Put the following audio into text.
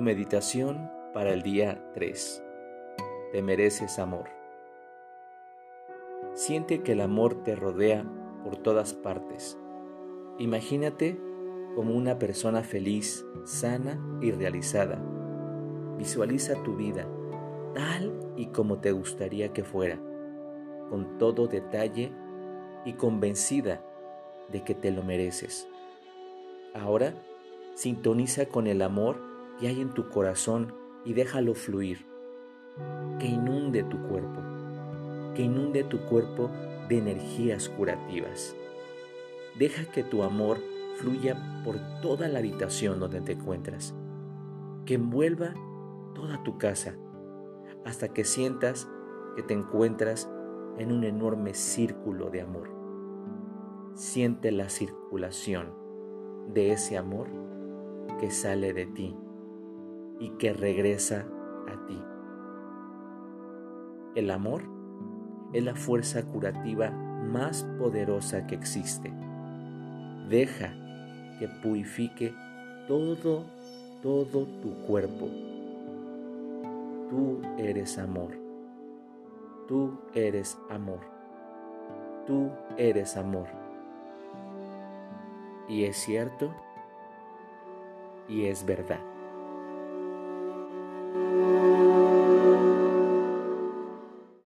meditación para el día 3. Te mereces amor. Siente que el amor te rodea por todas partes. Imagínate como una persona feliz, sana y realizada. Visualiza tu vida tal y como te gustaría que fuera, con todo detalle y convencida de que te lo mereces. Ahora, sintoniza con el amor que hay en tu corazón y déjalo fluir, que inunde tu cuerpo, que inunde tu cuerpo de energías curativas. Deja que tu amor fluya por toda la habitación donde te encuentras, que envuelva toda tu casa, hasta que sientas que te encuentras en un enorme círculo de amor. Siente la circulación de ese amor que sale de ti y que regresa a ti. El amor es la fuerza curativa más poderosa que existe. Deja que purifique todo, todo tu cuerpo. Tú eres amor. Tú eres amor. Tú eres amor. Y es cierto y es verdad.